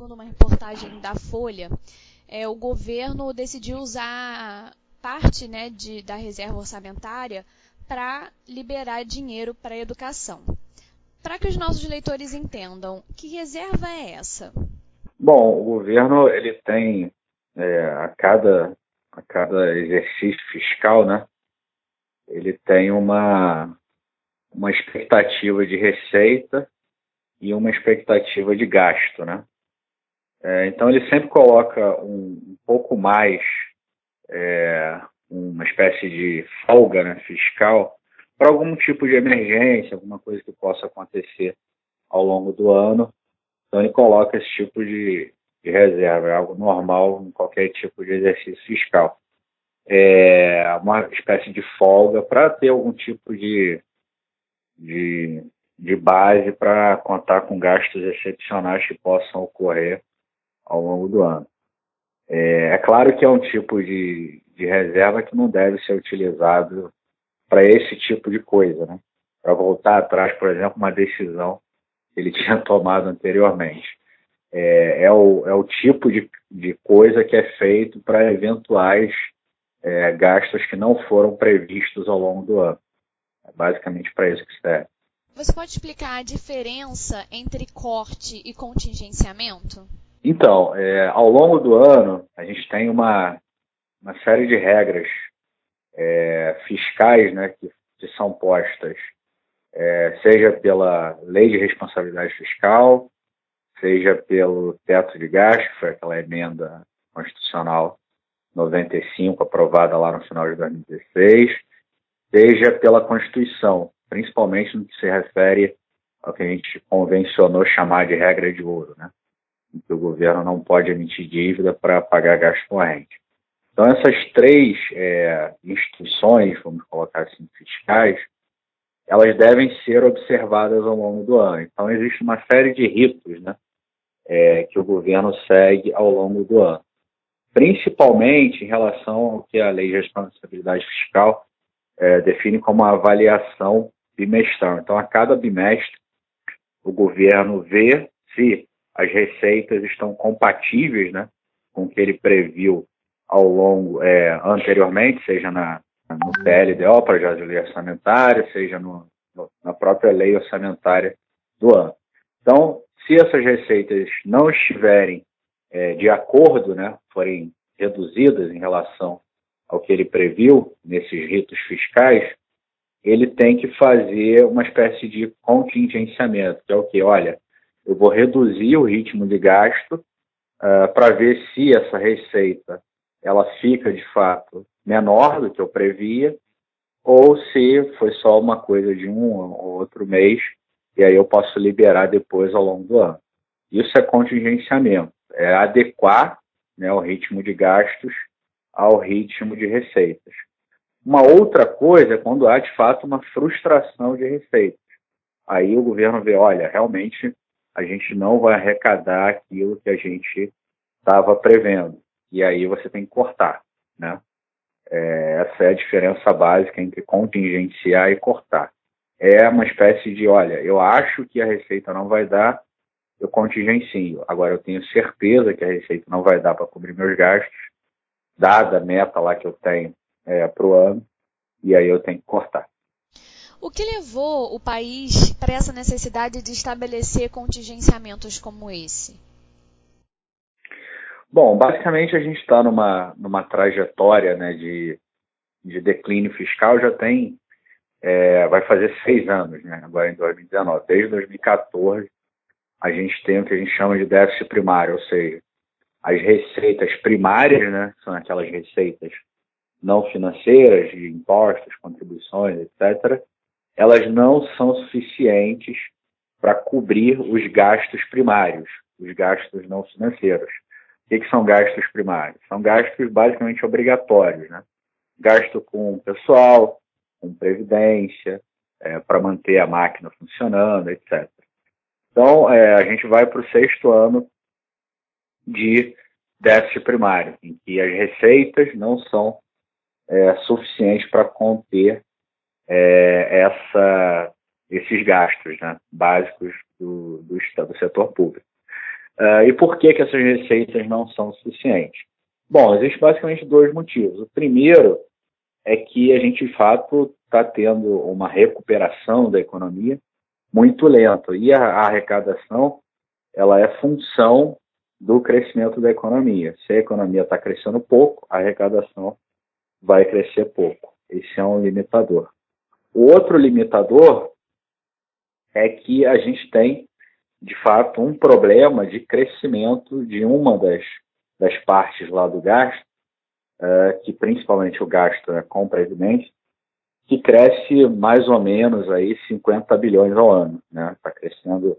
segundo uma reportagem da Folha, é, o governo decidiu usar parte né, de, da reserva orçamentária para liberar dinheiro para a educação. Para que os nossos leitores entendam, que reserva é essa? Bom, o governo ele tem é, a cada a cada exercício fiscal, né? Ele tem uma uma expectativa de receita e uma expectativa de gasto, né? É, então ele sempre coloca um, um pouco mais, é, uma espécie de folga né, fiscal para algum tipo de emergência, alguma coisa que possa acontecer ao longo do ano. Então ele coloca esse tipo de, de reserva, é algo normal em qualquer tipo de exercício fiscal. É uma espécie de folga para ter algum tipo de, de, de base para contar com gastos excepcionais que possam ocorrer ao longo do ano. É, é claro que é um tipo de, de reserva que não deve ser utilizado para esse tipo de coisa, né? Para voltar atrás, por exemplo, uma decisão que ele tinha tomado anteriormente. É, é, o, é o tipo de, de coisa que é feito para eventuais é, gastos que não foram previstos ao longo do ano. É basicamente para isso que serve. Você pode explicar a diferença entre corte e contingenciamento? Então, é, ao longo do ano, a gente tem uma, uma série de regras é, fiscais né, que, que, são postas, é, seja pela Lei de Responsabilidade Fiscal, seja pelo teto de gasto, que foi aquela emenda constitucional 95 aprovada lá no final de 2016, seja pela Constituição, principalmente no que se refere ao que a gente convencionou chamar de regra de ouro, né? Que o governo não pode emitir dívida para pagar gasto corrente. Então, essas três é, instituições, vamos colocar assim, fiscais, elas devem ser observadas ao longo do ano. Então, existe uma série de ritos né, é, que o governo segue ao longo do ano, principalmente em relação ao que a Lei de Responsabilidade Fiscal é, define como a avaliação bimestral. Então, a cada bimestre, o governo vê se as receitas estão compatíveis né, com o que ele previu ao longo, é, anteriormente, seja na, no PLDO, Projeto de Lei Orçamentária, seja no, no, na própria lei orçamentária do ano. Então, se essas receitas não estiverem é, de acordo, né, forem reduzidas em relação ao que ele previu nesses ritos fiscais, ele tem que fazer uma espécie de contingenciamento, que é o que? Olha, eu vou reduzir o ritmo de gasto uh, para ver se essa receita ela fica de fato menor do que eu previa ou se foi só uma coisa de um ou outro mês e aí eu posso liberar depois ao longo do ano. Isso é contingenciamento, é adequar né, o ritmo de gastos ao ritmo de receitas. Uma outra coisa é quando há de fato uma frustração de receitas. Aí o governo vê, olha, realmente a gente não vai arrecadar aquilo que a gente estava prevendo. E aí você tem que cortar, né? É, essa é a diferença básica entre contingenciar e cortar. É uma espécie de, olha, eu acho que a receita não vai dar, eu contingencio. Agora eu tenho certeza que a receita não vai dar para cobrir meus gastos, dada a meta lá que eu tenho é, para o ano, e aí eu tenho que cortar. O que levou o país para essa necessidade de estabelecer contingenciamentos como esse? Bom, basicamente a gente está numa, numa trajetória né, de, de declínio fiscal já tem, é, vai fazer seis anos, né, agora em 2019. Desde 2014 a gente tem o que a gente chama de déficit primário, ou seja, as receitas primárias, né, são aquelas receitas não financeiras, de impostos, contribuições, etc., elas não são suficientes para cobrir os gastos primários, os gastos não financeiros. O que, que são gastos primários? São gastos basicamente obrigatórios, né? Gasto com pessoal, com previdência, é, para manter a máquina funcionando, etc. Então, é, a gente vai para o sexto ano de déficit primário, em que as receitas não são é, suficientes para conter é, essa, esses gastos né, básicos do, do, do setor público. Uh, e por que, que essas receitas não são suficientes? Bom, existem basicamente dois motivos. O primeiro é que a gente, de fato, está tendo uma recuperação da economia muito lenta. E a, a arrecadação ela é função do crescimento da economia. Se a economia está crescendo pouco, a arrecadação vai crescer pouco. Esse é um limitador. O outro limitador é que a gente tem de fato, um problema de crescimento de uma das, das partes lá do gasto, uh, que principalmente o gasto é com previdência, que cresce mais ou menos aí 50 bilhões ao ano. Está né? Tá crescendo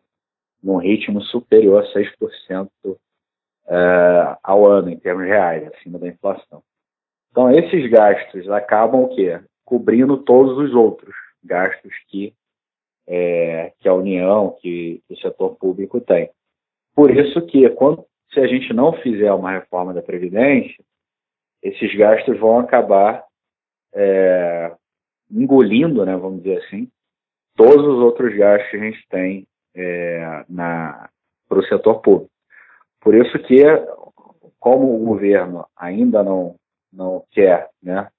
num ritmo superior a 6% uh, ao ano, em termos reais, acima da inflação. Então, esses gastos acabam o quê? Cobrindo todos os outros gastos que é, que a União, que, que, o setor público tem. Por isso que, quando, se a gente não fizer uma reforma da Previdência, esses gastos vão acabar é, engolindo, né, vamos dizer assim, todos os outros gastos que a gente tem é, para o setor público. Por isso que, como o governo ainda não, não quer né,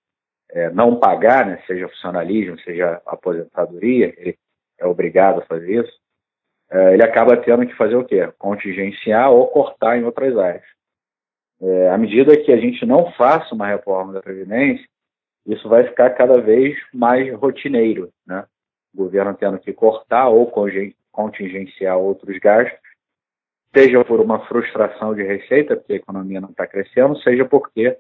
é, não pagar, né, seja funcionalismo, seja aposentadoria, ele é obrigado a fazer isso, é, ele acaba tendo que fazer o quê? Contingenciar ou cortar em outras áreas. É, à medida que a gente não faça uma reforma da Previdência, isso vai ficar cada vez mais rotineiro, né? O governo tendo que cortar ou contingenciar outros gastos, seja por uma frustração de receita, porque a economia não está crescendo, seja porque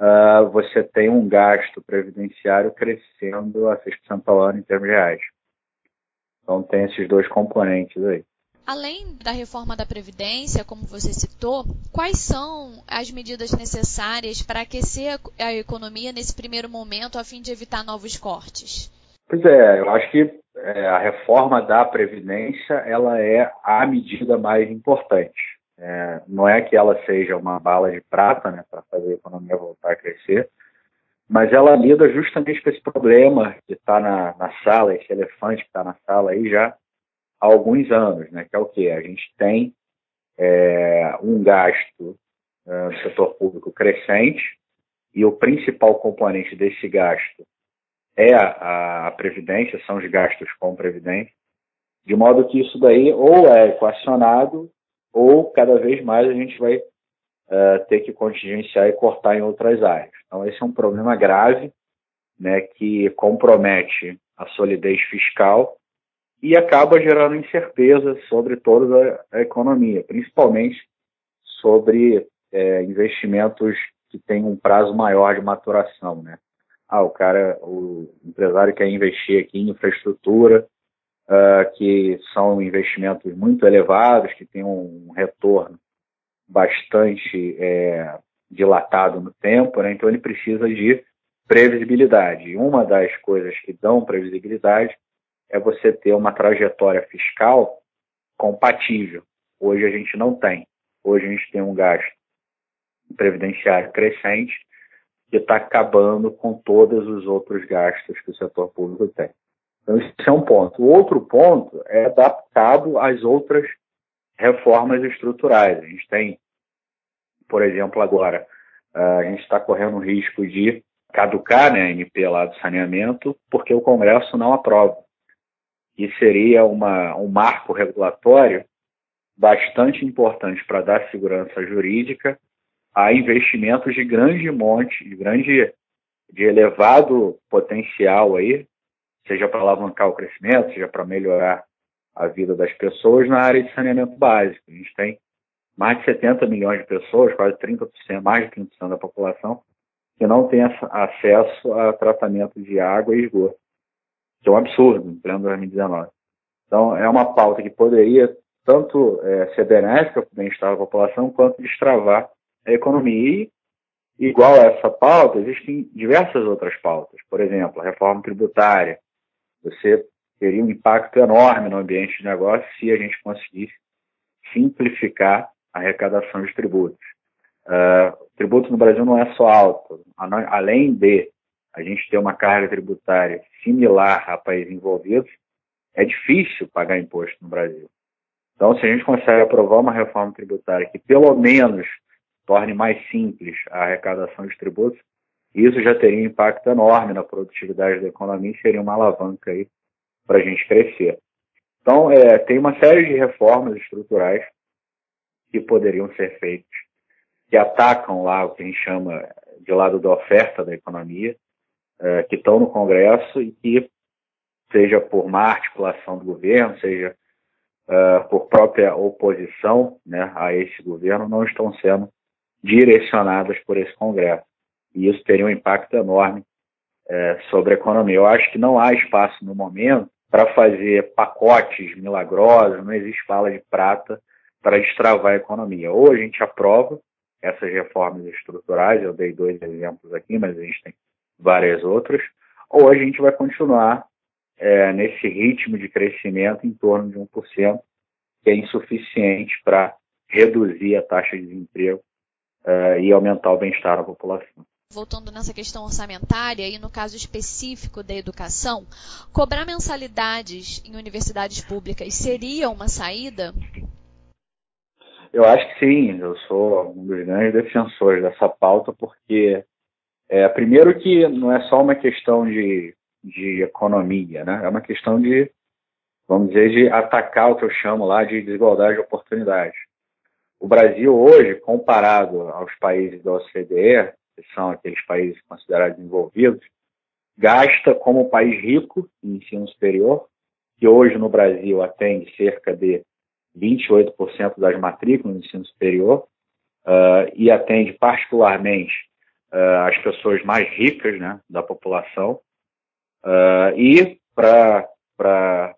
uh, você tem um gasto previdenciário crescendo a 6% ao ano em termos reais. Então tem esses dois componentes aí. Além da reforma da Previdência, como você citou, quais são as medidas necessárias para aquecer a economia nesse primeiro momento a fim de evitar novos cortes? Pois é, eu acho que é, a reforma da Previdência ela é a medida mais importante. É, não é que ela seja uma bala de prata né, para fazer a economia voltar a crescer, mas ela lida justamente com esse problema que está na, na, sala, esse elefante que está na sala aí já há alguns anos, né? Que é o que a gente tem é, um gasto é, no setor público crescente e o principal componente desse gasto é a, a previdência, são os gastos com previdência, de modo que isso daí ou é equacionado ou cada vez mais a gente vai uh, ter que contingenciar e cortar em outras áreas. Então, esse é um problema grave né, que compromete a solidez fiscal e acaba gerando incerteza sobre toda a, economia, principalmente sobre é, investimentos que têm um prazo maior de maturação. Né? Ah, o cara, o empresário quer investir aqui em infraestrutura, uh, que são investimentos muito elevados, que têm um retorno bastante é, dilatado no tempo, né? então ele precisa de previsibilidade. E uma das coisas que dão previsibilidade é você ter uma trajetória fiscal compatível. Hoje a gente não tem. Hoje a gente tem um gasto previdenciário crescente que está acabando com todos os outros gastos que o setor público tem. Então, esse é um ponto. O outro ponto é dar cabo às outras reformas estruturais. A gente tem, por exemplo, agora, a gente está correndo o risco de caducar né, a MP lá do saneamento porque o Congresso não aprova. E seria uma, um marco regulatório bastante importante para dar segurança jurídica a investimentos de grande monte, de grande, de elevado potencial aí, seja para alavancar o crescimento, seja para melhorar a vida das pessoas na área de saneamento básico. A gente tem mais de 70 milhões de pessoas, quase 30%, mais de 30% da população, que não tem acesso a tratamento de água e esgoto, que é um absurdo em pleno 2019. Então, é uma pauta que poderia tanto é, ser benéfica para o bem-estar da população, quanto destravar a economia. E, igual a essa pauta, existem diversas outras pautas. Por exemplo, a reforma tributária. Você teria um impacto enorme no ambiente de negócio se a gente conseguisse simplificar a arrecadação de tributos. Uh, o tributo no Brasil não é só alto, além de a gente ter uma carga tributária similar a países envolvidos, é difícil pagar imposto no Brasil. Então, se a gente consegue aprovar uma reforma tributária que pelo menos torne mais simples a arrecadação de tributos, isso já teria um impacto enorme na produtividade da economia e seria uma alavanca aí para a gente crescer. Então, é, tem uma série de reformas estruturais que poderiam ser feitas, que atacam lá o que a gente chama de lado da oferta da economia, é, que estão no Congresso e que, seja por má articulação do governo, seja uh, por própria oposição né, a esse governo, não estão sendo direcionadas por esse Congresso. E isso teria um impacto enorme uh, sobre a economia. Eu acho que não há espaço no momento para fazer pacotes milagrosos, não existe bala de prata para destravar a economia. Ou a gente aprova essas reformas estruturais, eu dei dois exemplos aqui, mas a gente tem várias outras, ou a gente vai continuar é, nesse ritmo de crescimento em torno de 1%, que é insuficiente para reduzir a taxa de desemprego é, e aumentar o bem-estar da população. Voltando nessa questão orçamentária e no caso específico da educação, cobrar mensalidades em universidades públicas seria uma saída? Eu acho que sim, eu sou um dos grandes defensores dessa pauta, porque, é, primeiro, que não é só uma questão de de economia, né? É uma questão de, vamos dizer, de atacar o que eu chamo lá de desigualdade de oportunidades. O Brasil hoje, comparado aos países da OCDE, que são aqueles países considerados desenvolvidos, gasta como país rico em ensino superior, que hoje no Brasil atende cerca de 28% das matrículas no ensino superior, uh, e atende particularmente uh, as pessoas mais ricas né, da população, Uh, e para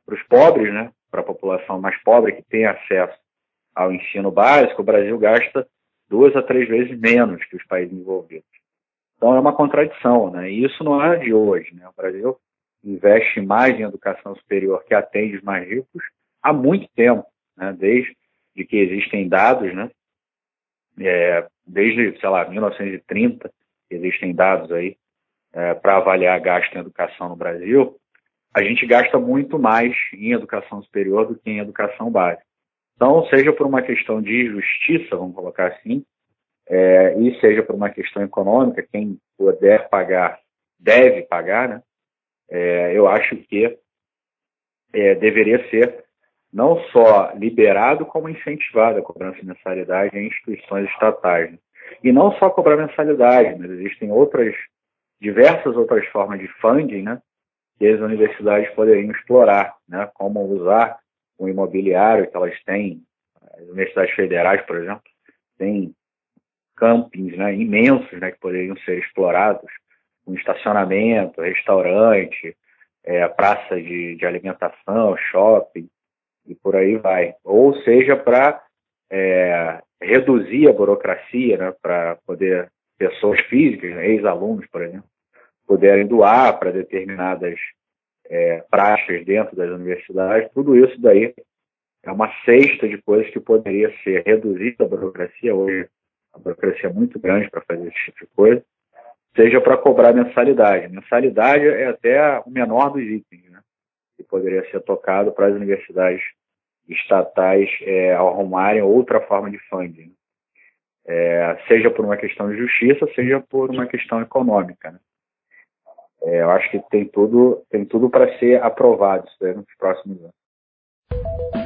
os pobres, né, para a população mais pobre que tem acesso ao ensino básico, o Brasil gasta duas a três vezes menos que os países envolvidos. Então é uma contradição, né? E isso não é de hoje, né? O Brasil investe mais em educação superior que atende os mais ricos há muito tempo, né? Desde que existem dados, né? É, desde, sei lá, 1930 existem dados aí é, para avaliar gasto em educação no Brasil, a gente gasta muito mais em educação superior do que em educação básica. Então, seja por uma questão de justiça, vamos colocar assim, é, e seja por uma questão econômica, quem puder pagar deve pagar, né? É, eu acho que é, deveria ser não só liberado, como incentivado a cobrança de mensalidade em instituições estatais. Né? E não só cobrar mensalidade, mas existem outras diversas outras formas de funding, né, que as universidades poderiam explorar, né, como usar o imobiliário que elas têm, as universidades federais, por exemplo, têm campings né, imensos né, que poderiam ser explorados, com estacionamento, restaurante, é, praça de, de alimentação, shopping, e por aí vai. Ou seja, para é, reduzir a burocracia, né, para poder pessoas físicas, né, ex-alunos, por exemplo, puderem doar para determinadas é, praxes dentro das universidades, tudo isso daí é uma cesta de coisas que poderia ser reduzida a burocracia, hoje a burocracia é muito grande para fazer esse tipo de coisa, seja para cobrar mensalidade. Mensalidade é até o menor dos itens, né? que poderia ser tocado para as universidades estatais é, arrumarem outra forma de funding. É, seja por uma questão de justiça, seja por uma questão econômica. Né? é, eu acho que tem tudo, tem tudo para ser aprovado isso daí nos próximos anos.